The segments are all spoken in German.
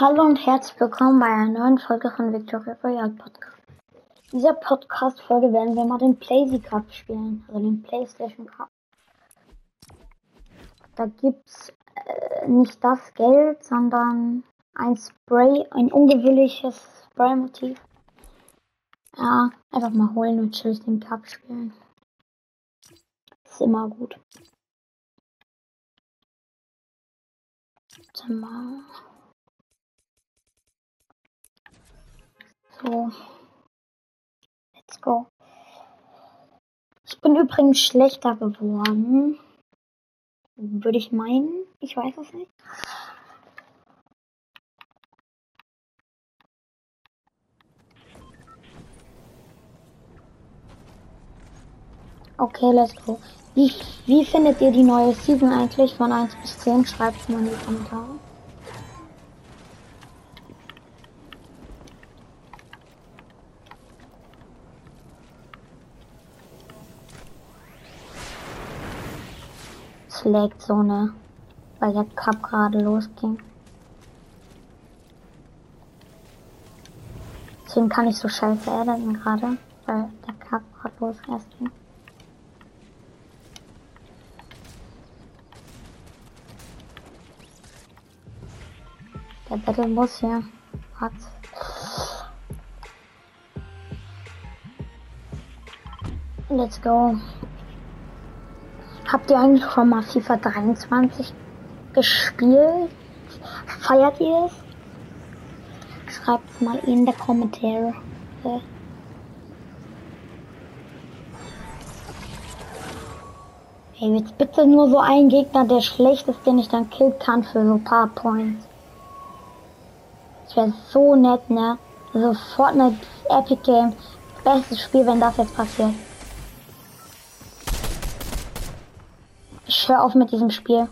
Hallo und herzlich willkommen bei einer neuen Folge von Victoria Royale Podcast. In dieser Podcast-Folge werden wir mal den Playsy Cup spielen, also den PlayStation Cup. Da gibt's äh, nicht das Geld, sondern ein Spray, ein ungewöhnliches Spray-Motiv. Ja, einfach mal holen und chillig den Cup spielen. Ist immer gut. Mal. So. Let's go. Ich bin übrigens schlechter geworden. Würde ich meinen. Ich weiß es nicht. Okay, let's go. Wie, wie findet ihr die neue Season eigentlich von 1 bis 10? Schreibt es mal in die Kommentare. Es laggt so, ne? Weil der Cup gerade losging. Deswegen kann ich so scheiße editen gerade, weil der Cup gerade los erst ging. Der Battle muss hier. Hat. Let's go. Habt ihr eigentlich schon mal FIFA 23 gespielt? Feiert ihr es? Schreibt mal in die Kommentare. Hey, jetzt bitte nur so ein Gegner, der schlecht ist, den ich dann killen kann für so ein paar Points. Das wäre so nett, ne? Also Fortnite Epic Game. Bestes Spiel, wenn das jetzt passiert. Hör auf mit diesem Spiel.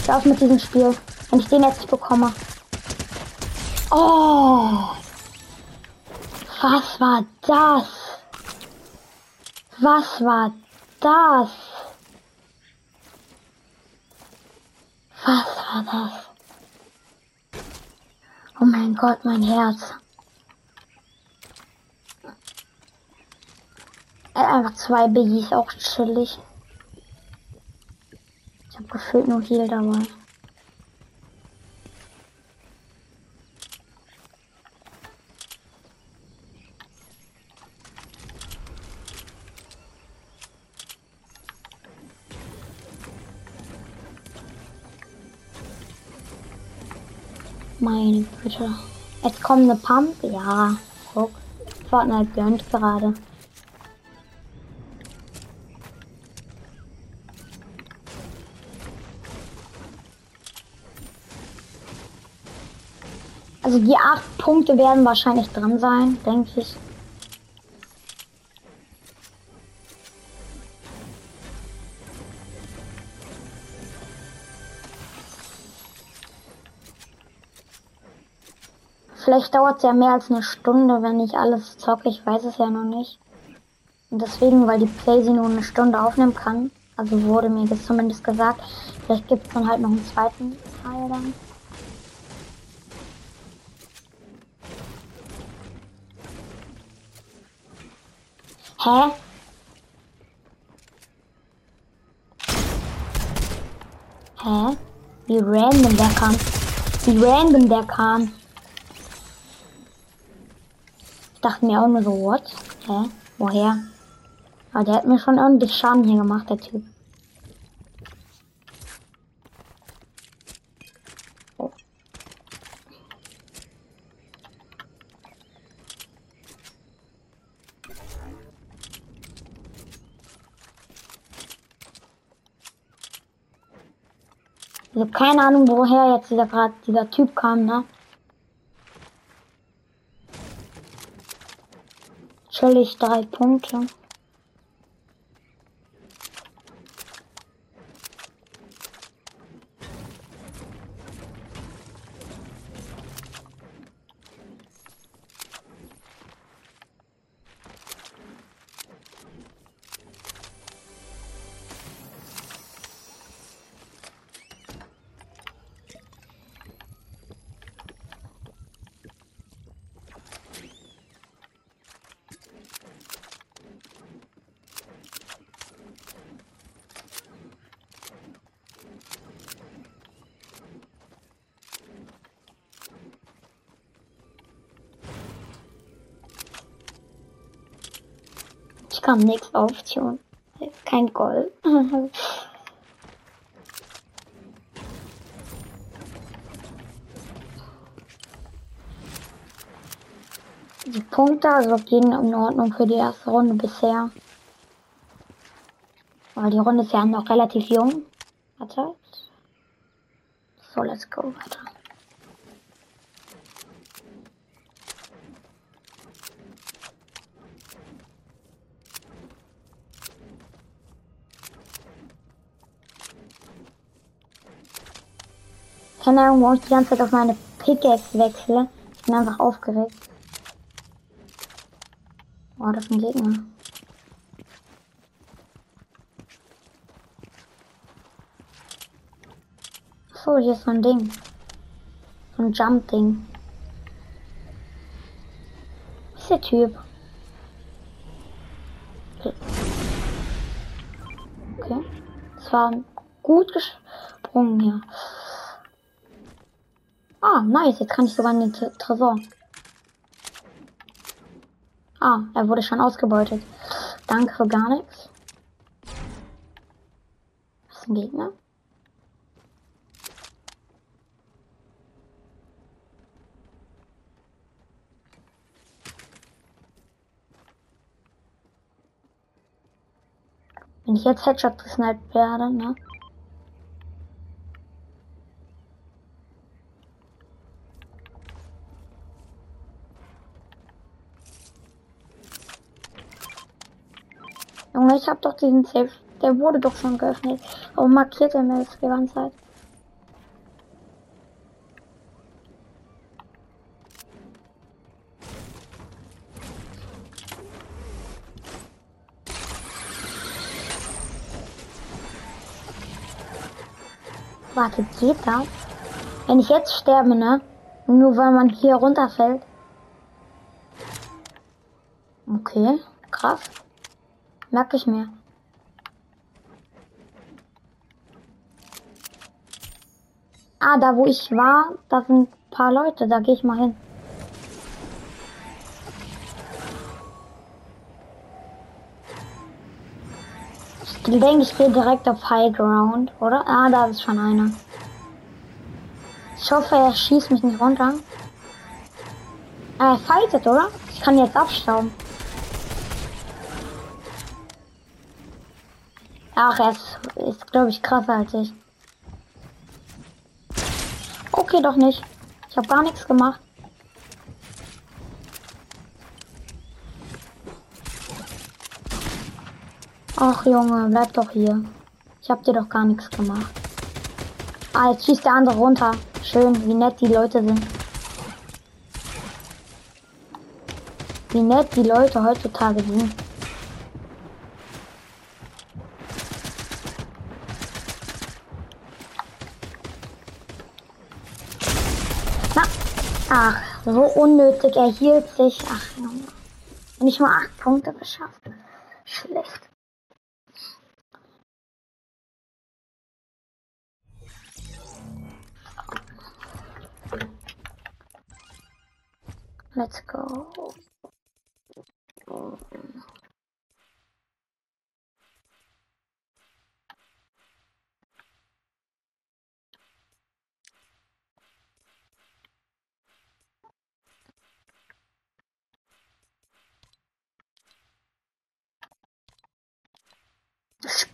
Ich hör auf mit diesem Spiel. Wenn ich den jetzt nicht bekomme. Oh! Was war das? Was war das? Was war das? Oh mein Gott, mein Herz. Einfach zwei Biggies, auch chillig. Ich habe gefühlt nur Heal dabei. Meine Güte. Jetzt kommt eine Pump. Ja, guck. Fortnite gönnt gerade. Also die acht Punkte werden wahrscheinlich drin sein, denke ich. Vielleicht dauert es ja mehr als eine Stunde, wenn ich alles zocke. Ich weiß es ja noch nicht. Und deswegen, weil die Playsee nur eine Stunde aufnehmen kann, also wurde mir das zumindest gesagt, vielleicht gibt es dann halt noch einen zweiten Teil dann. Hä? Hä? Wie random der kam. Wie random der kam. Ich dachte mir auch nur so, what? Hä? Woher? Aber der hat mir schon ordentlich Schaden hier gemacht, der Typ. Ich habe keine Ahnung, woher jetzt dieser gerade dieser Typ kam, ne? Chillig drei Punkte. Kam nichts auf, Tune. Kein Gold. Die Punkte also gehen in Ordnung für die erste Runde bisher. Aber die Runde ist ja noch relativ jung. Warte. So, let's go weiter. Keine Ahnung, warum ich die ganze Zeit auf meine Pickaxe wechsle. Ich bin einfach aufgeregt. Oh, das ist ein Gegner. So, hier ist so ein Ding. So ein Jump-Ding. Ist der Typ? Okay. okay. Das war gut gesprungen hier. Ah, nice. Jetzt kann ich sogar in den Tresor. Ah, er wurde schon ausgebeutet. Danke für gar nichts. Was ist ein Gegner? Wenn ich jetzt Headshot gesniped werde, ne? Junge, ich hab doch diesen Safe. Der wurde doch schon geöffnet. Warum markiert er mir das die ganze Zeit? Warte, geht das? Wenn ich jetzt sterbe, ne? Nur weil man hier runterfällt. Okay, krass. Merke ich mir. Ah, da wo ich war, da sind ein paar Leute, da gehe ich mal hin. Ich denke, ich gehe direkt auf High Ground, oder? Ah, da ist schon einer. Ich hoffe, er schießt mich nicht runter. Er fightet, oder? Ich kann jetzt abstauben. Ach, er ist, ist glaube ich, krasser als ich. Okay, doch nicht. Ich habe gar nichts gemacht. Ach Junge, bleib doch hier. Ich hab dir doch gar nichts gemacht. Ah, jetzt schießt der andere runter. Schön, wie nett die Leute sind. Wie nett die Leute heutzutage sind. Ach, so unnötig. Er hielt sich. Ach, Junge. Nicht mal acht Punkte geschafft. Schlecht. Let's go.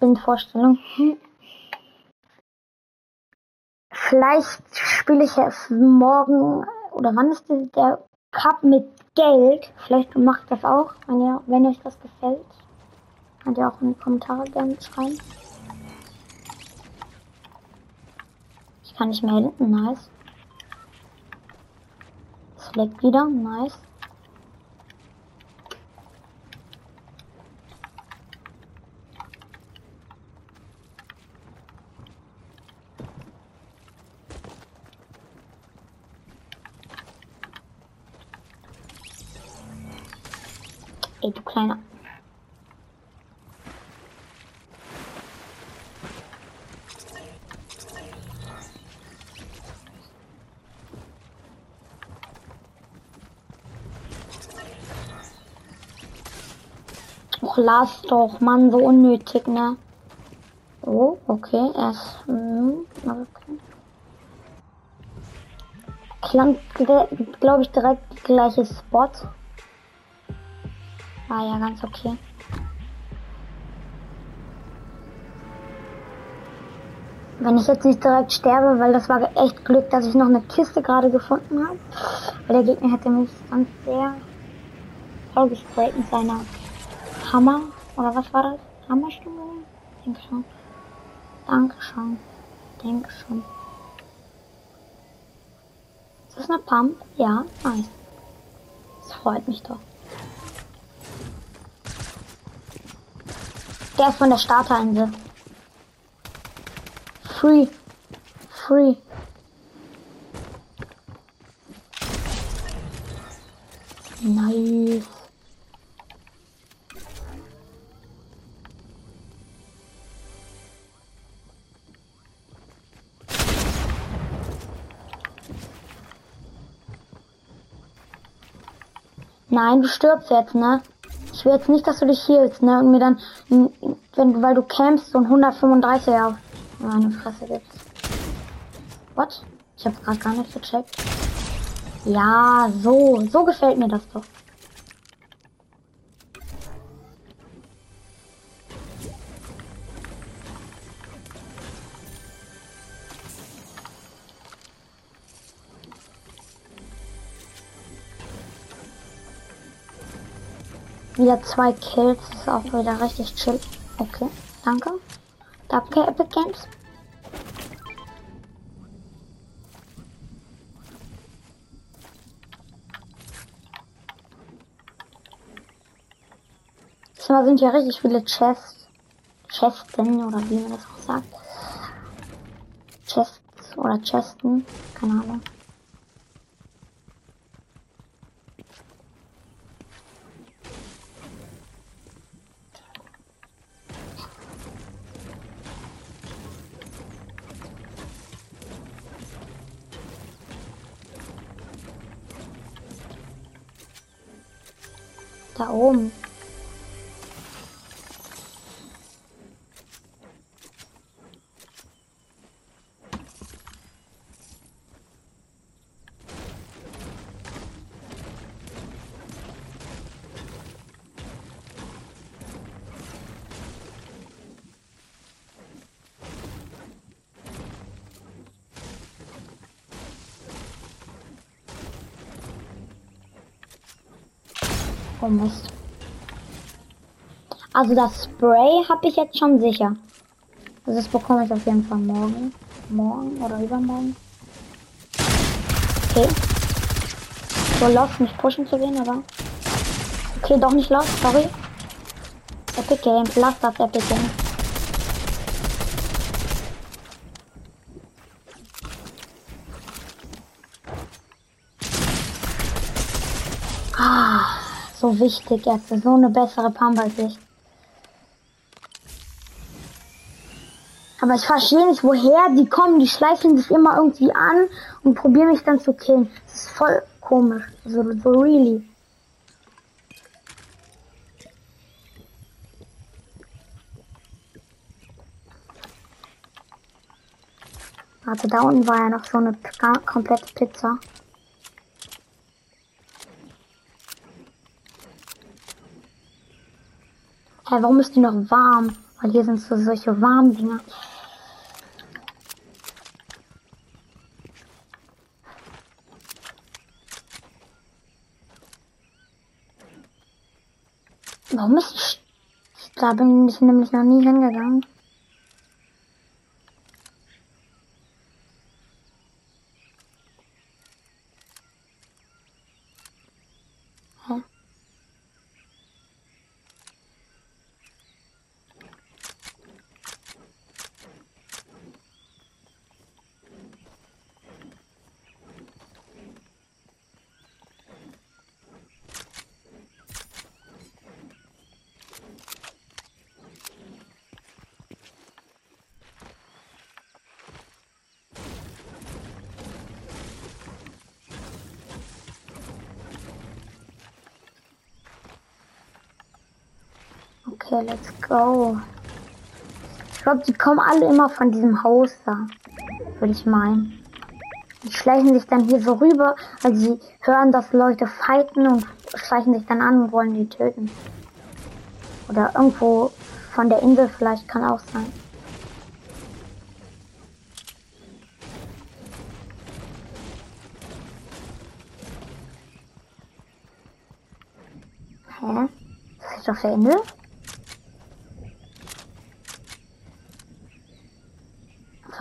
Spinnvorstellung. Hm. Vielleicht spiele ich es morgen oder wann ist der Cup mit Geld? Vielleicht macht das auch, wenn ihr, wenn euch das gefällt. Könnt ihr auch in die Kommentare gerne schreiben. Ich kann nicht mehr hinten, nice. Es leckt wieder, nice. Ey, du kleiner. Och, lass doch, Mann, so unnötig, ne? Oh, okay, er ist. Hm, okay. Klang, glaube ich, direkt gleiches Spot. Ah ja, ganz okay. Wenn ich jetzt nicht direkt sterbe, weil das war echt Glück, dass ich noch eine Kiste gerade gefunden habe. Weil der Gegner hätte mich sonst sehr vollgesprayt mit seiner Hammer. Oder was war das? Hammerstimme? Denke schon. Danke schon. Denke schon. Ist das eine Pump? Ja, nice. Das freut mich doch. Der ist von der Starterinsel. Free. Free. Nice. Nein, du stirbst jetzt, ne? Ich will jetzt nicht, dass du dich healst, ne? Und mir dann, wenn, weil du campst, ein 135er auf meine Fresse gibst. What? Ich hab's gerade gar nicht gecheckt. Ja, so. So gefällt mir das doch. Wieder zwei Kills, ist auch wieder richtig chill. Okay, danke. Danke, Epic Games. Diesmal sind ja richtig viele Chests. Chesten oder wie man das auch sagt. Chests oder Chesten, keine Ahnung. Oh Mist. Also das Spray habe ich jetzt schon sicher. Also das bekomme ich auf jeden Fall morgen. Morgen oder übermorgen. Okay. So los, nicht pushen zu gehen, oder? Okay, doch nicht los, sorry. Epic Games, lass das Epic Games. Ah so wichtig jetzt. So eine bessere Pump als ich. Aber ich verstehe nicht, woher die kommen. Die schleichen sich immer irgendwie an und probieren mich dann zu killen. Das ist voll komisch. So, so really. Warte, da unten war ja noch so eine komplette Pizza. Hä, warum ist die noch warm? Weil hier sind so solche warmen Dinger. Warum ist ich, da bin ich nämlich noch nie hingegangen. Okay, let's go. Ich glaube, die kommen alle immer von diesem Haus da. Würde ich meinen. Die schleichen sich dann hier so rüber, weil sie hören, dass Leute fighten und schleichen sich dann an und wollen die töten. Oder irgendwo von der Insel vielleicht kann auch sein. Hä? Ist das auf der Insel?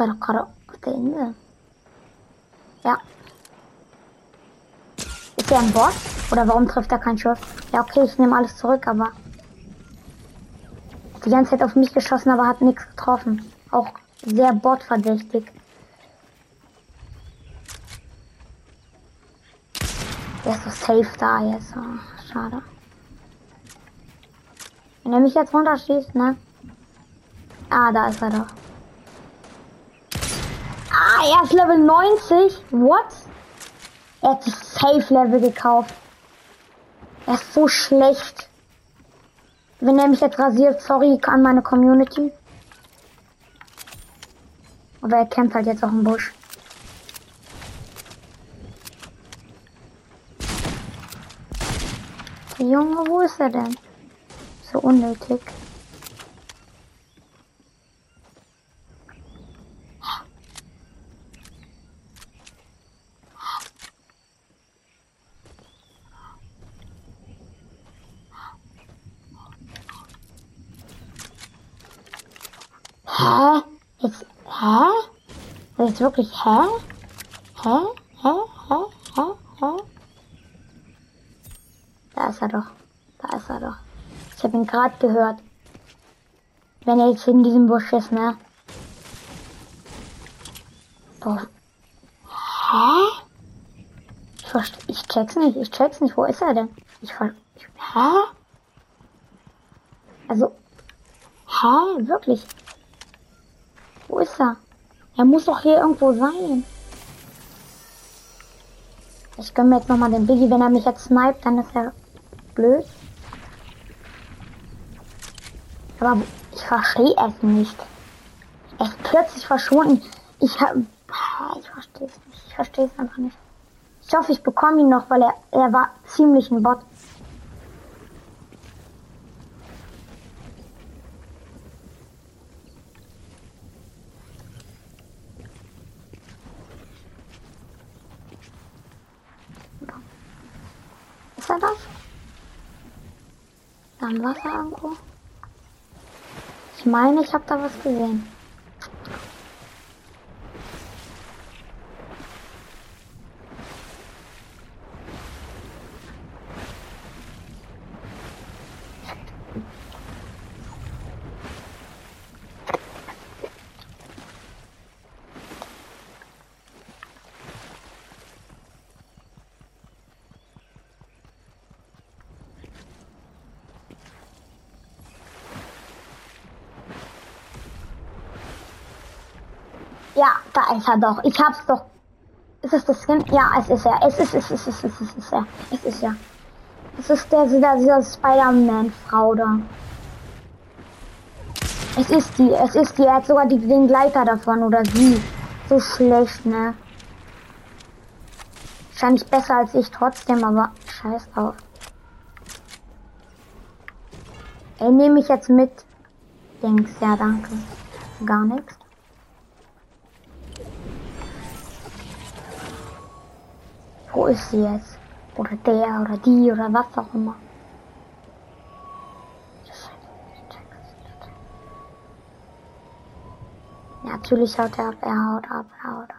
Gerade der Insel. Ja. Ist er ein Bot? Oder warum trifft er keinen Schuss? Ja, okay, ich nehme alles zurück, aber. Die ganze Zeit auf mich geschossen, aber hat nichts getroffen. Auch sehr botverdächtig. Der ist so safe da jetzt. Oh, schade. Wenn er mich jetzt runterschießt, ne? Ah, da ist er doch. Ah, er ist Level 90. What? Er hat sich Safe Level gekauft. Er ist so schlecht. Wenn er mich jetzt rasiert, sorry an meine Community. Aber er kämpft halt jetzt auch im Busch. Der Junge, wo ist er denn? So unnötig. Hä? Jetzt, hä? Jetzt wirklich, hä? Hä? Hä? Hä? Hä? Hä? Da ist er doch. Da ist er doch. Ich habe ihn gerade gehört. Wenn er jetzt in diesem Busch ist, ne? Boah. Hä? Ich, verste ich check's nicht. Ich check's nicht. Wo ist er denn? Ich ver... Ich, hä? Also... Hä? Wirklich? Er? Muss doch hier irgendwo sein. Ich gönne mir jetzt nochmal den Biggie. Wenn er mich jetzt sniped, dann ist er blöd. Aber ich verstehe es nicht. Er ist plötzlich verschwunden. Ich habe... Ich verstehe es nicht. Ich verstehe es einfach nicht. Ich hoffe, ich bekomme ihn noch, weil er, er war ziemlich ein Bot. Ist er das? Dann Wasser irgendwo. Ich meine, ich habe da was gesehen. Ja, da ist er doch. Ich hab's doch. Ist es das Skin? Ja, es ist er. Es ist, es ist, es ist, es ist er. Es ist ja. Es ist der, dieser, dieser Spider-Man-Frau da. Es ist die, es ist die. Er hat sogar die, den Gleiter davon oder sie. So schlecht, ne? Wahrscheinlich besser als ich trotzdem, aber scheiß drauf. Ey, nehme ich jetzt mit. Dings, ja, danke. Gar nichts. Wo ist sie jetzt? Oder der oder die oder was auch immer. Natürlich haut er ab, er haut ab, er haut ab.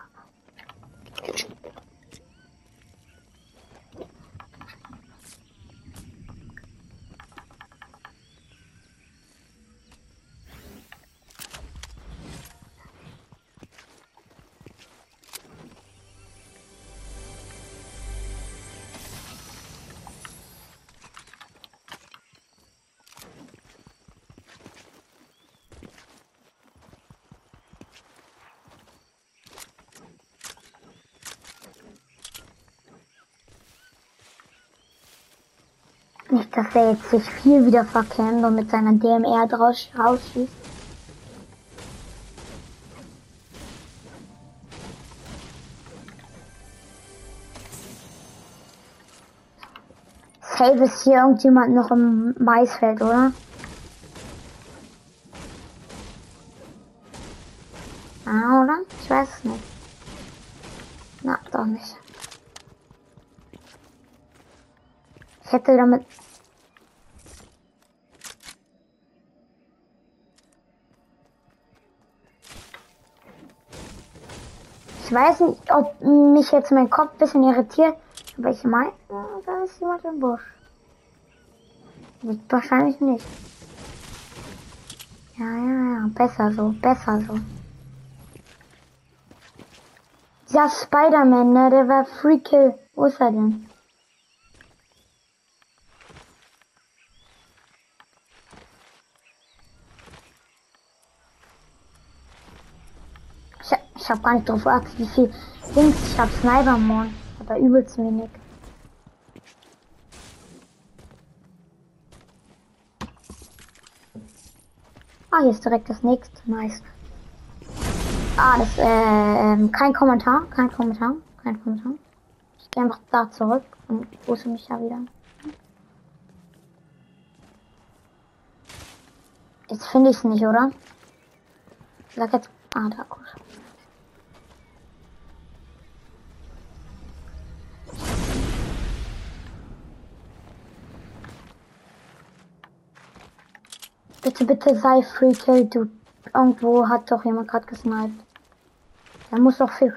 Nicht, dass er jetzt sich viel wieder verkämmt und mit seiner DMR draus rausschießt. Safe ist hier irgendjemand noch im Maisfeld, oder? Hätte damit... Ich weiß nicht, ob mich jetzt mein Kopf ein bisschen irritiert, aber ich meine, da ist jemand im Busch. Wahrscheinlich nicht. Ja, ja, ja, besser so, besser so. Ja, Spider-Man, ne, der war Free Kill. Wo ist er denn? Ich hab gar nicht drauf geachtet, wie viel Dings ich hab. Sniper Mon. Aber übelst wenig. Ah, hier ist direkt das nächste. Nice. Ah, das, äh, ähm, kein Kommentar, kein Kommentar, kein Kommentar. Ich gehe einfach da zurück und grüße mich ja wieder. Jetzt finde ich es nicht, oder? Sag jetzt, ah, da, gut. Bitte, bitte sei Free Kill, du. Irgendwo hat doch jemand gerade gesniped. Da muss doch Free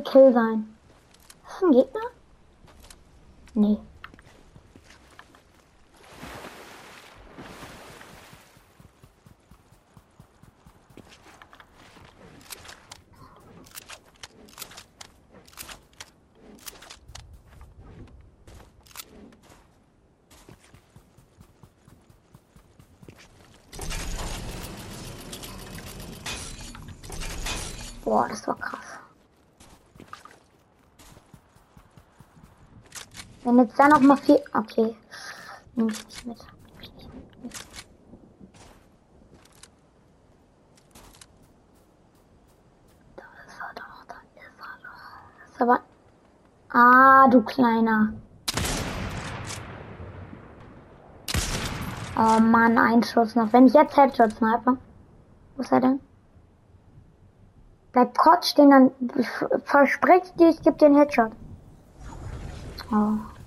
Kill sein. Ist das ein Gegner? Nee. Boah, das war krass. Wenn jetzt da noch mal viel... Okay. Nehme ich nicht mit. Da ist er doch, da ist er doch. Das ist aber... Ah, du Kleiner. Oh Mann, ein Schuss noch. Wenn ich jetzt Headshot snipe. Wo ist er denn? Bleib kurz stehen, dann versprich dir, ich gebe dir einen Headshot. Oh.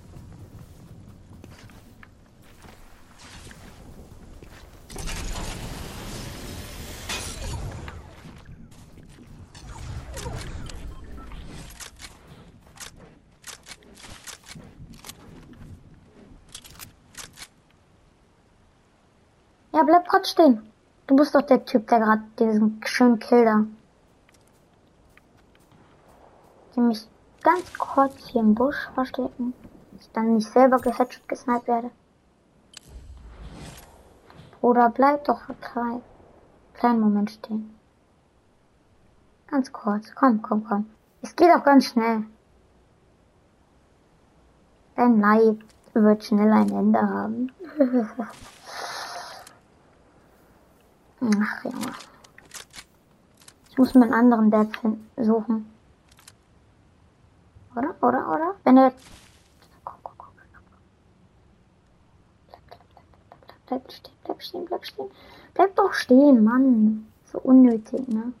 Ja, bleib kurz stehen. Du bist doch der Typ, der gerade diesen schönen Kill da mich ganz kurz hier im Busch verstecken, dass ich dann nicht selber gehatcht gesniped werde. Oder bleib doch für klein, kleinen Moment stehen. Ganz kurz, komm, komm, komm. Es geht auch ganz schnell. Dein Leid wird schnell ein Ende haben. Ach, Junge. Ich muss mir einen anderen Dad suchen. Oder? Oder? Oder? Wenn er. Bleib stehen, bleib stehen, bleib stehen. Bleib doch stehen, Mann. So unnötig, ne?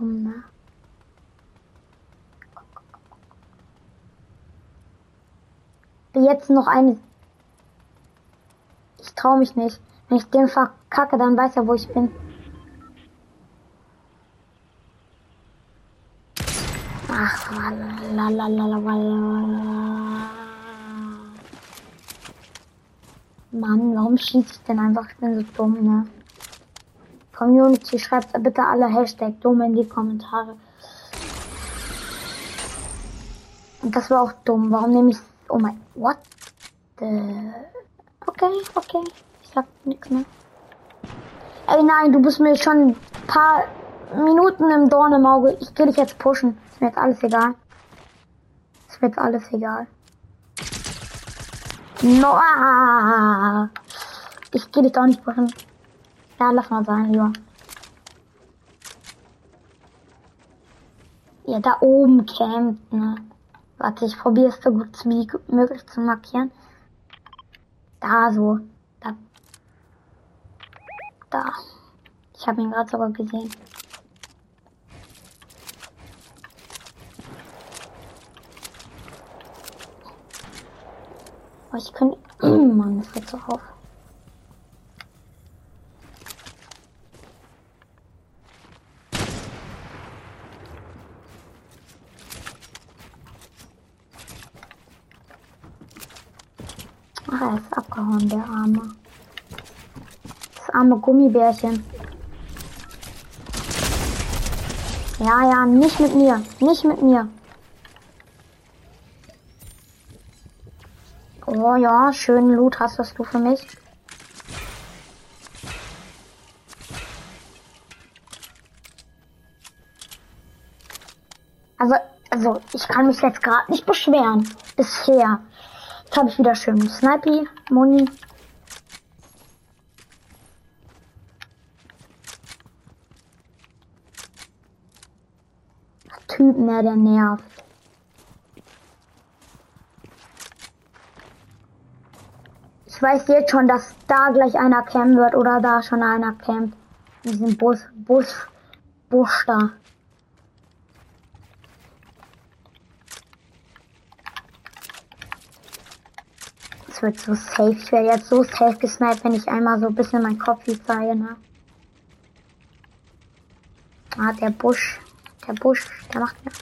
Dumm, ne? Jetzt noch eine. Ich traue mich nicht. Wenn ich den verkacke, dann weiß er, wo ich bin. Ach, Mann, warum schieße ich denn einfach? Ich bin so dumm, ne? Community, schreibt bitte alle Hashtag dumm in die Kommentare. Und das war auch dumm. Warum nehme ich. Oh mein. What? The... Okay, okay. Ich sag nichts mehr. Ey, nein, du bist mir schon ein paar Minuten im Dorn im Auge. Ich will dich jetzt pushen. Ist mir jetzt alles egal. Ist mir jetzt alles egal. No, ah, ich geh dich doch nicht pushen. Ja, lass mal sein, lieber. Ja, da oben campt, ne? Warte, ich probiere es so gut wie möglich zu markieren. Da so. Da. Da. Ich habe ihn gerade sogar gesehen. Oh, ich könnte. Mann, das wird so auf. Ach, er ist abgehauen, der Arme. Das arme Gummibärchen. Ja, ja, nicht mit mir. Nicht mit mir. Oh ja, schönen Loot hast du für mich. Also, also ich kann mich jetzt gerade nicht beschweren. Bisher. Jetzt habe ich wieder schön Snipey, Moni. Typ, ne, der nervt. Ich weiß jetzt schon, dass da gleich einer campen wird oder da schon einer campt. In diesem Bus, Bus, Busch da. Wird so safe. Ich werde jetzt so safe gesniped, wenn ich einmal so ein bisschen mein Kopf zeige, ne? Ah, der Busch. Der Busch, der macht mir.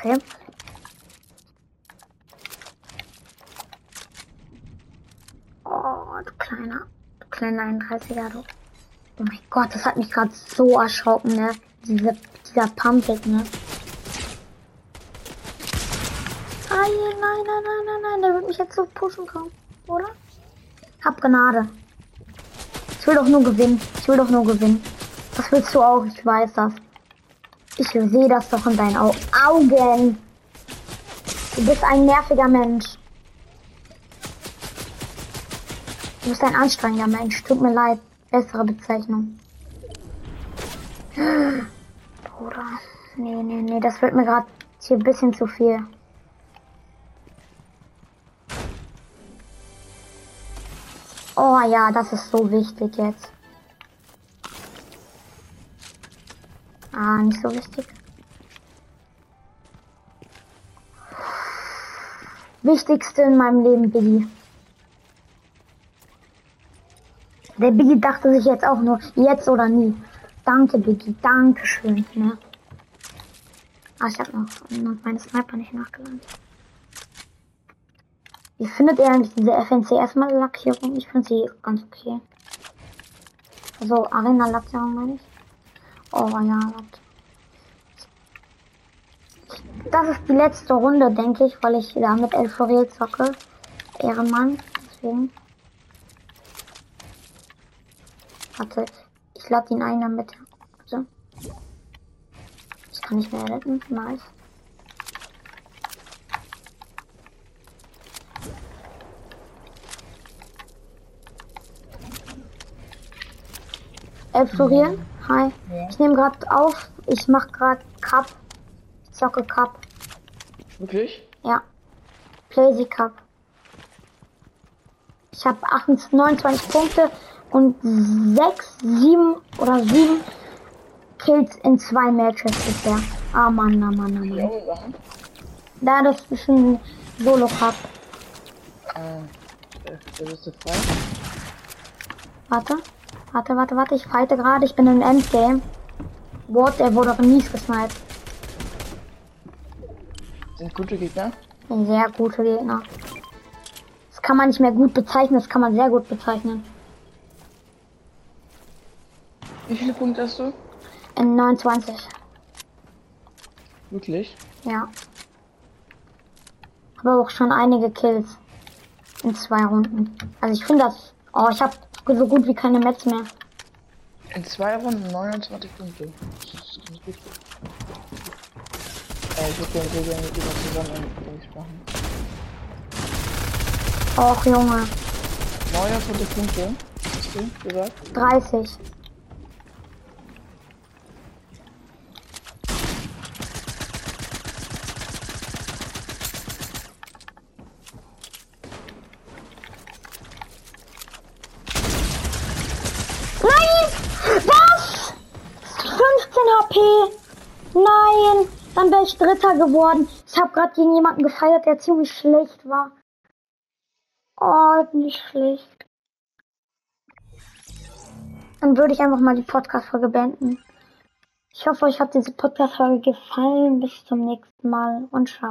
Okay. Oh, du kleiner, du kleiner 31er, du. Oh mein Gott, das hat mich gerade so erschrocken, ne? Diese, dieser Pumpig, ne? Ah, nein, nein, nein, nein, nein, der wird mich jetzt so pushen kommen, oder? Hab Gnade. Ich will doch nur gewinnen. Ich will doch nur gewinnen. Das willst du auch, ich weiß das. Ich sehe das doch in deinen Au Augen. Du bist ein nerviger Mensch. Du bist ein anstrengender Mensch. Tut mir leid. Bessere Bezeichnung. Bruder. Nee, nee, nee. Das wird mir gerade hier ein bisschen zu viel. Oh ja, das ist so wichtig jetzt. Ah, nicht so wichtig. Wichtigste in meinem Leben, Biggie. Der Biggie dachte sich jetzt auch nur, jetzt oder nie. Danke, Biggie. Dankeschön. Ne? Ah, ich habe noch, noch meine Sniper nicht nachgeladen. Wie findet ihr eigentlich diese FNCS-Lackierung? Ich finde sie ganz okay. Also Arena-Lackierung meine ich. Oh ja, warte. Das ist die letzte Runde, denke ich, weil ich da mit El Floriel zocke. Ehrenmann, deswegen. Warte, ich lade ihn ein damit. So. Ich kann nicht mehr retten. Nice. El Floriel? Hi. Ja. Ich nehme gerade auf. Ich mache gerade Cup. Ich zocke Cup. Wirklich? Ja. Playsy Cup. Ich habe 29 Punkte und 6, 7 oder 7 Kills in zwei Matches bisher. Ah Mann, ah Mann, ah Die Mann. Da das ist ein Solo Cup. Äh, äh, bist du frei. Warte. Warte, warte, warte. Ich fighte gerade. Ich bin im Endgame. What? Der wurde auch mies gesniped. Sind gute Gegner? Sehr gute Gegner. Das kann man nicht mehr gut bezeichnen, das kann man sehr gut bezeichnen. Wie viele Punkte hast du? In 29. Wirklich? Ja. Aber auch schon einige Kills. In zwei Runden. Also ich finde das. Oh, ich habe so gut wie keine Metz mehr. In zwei Runden 29 Punkte. Das ist ganz gut. Äh, ich würde gerne gerne mit zusammen Base machen. Och Junge. 29 Punkte, hast du gesagt? 30. Nein! Was? 15 HP! Nein! Dann wäre ich Dritter geworden. Ich habe gerade gegen jemanden gefeiert, der ziemlich schlecht war. Oh, nicht schlecht. Dann würde ich einfach mal die Podcast-Folge beenden. Ich hoffe, euch hat diese Podcast-Folge gefallen. Bis zum nächsten Mal und ciao.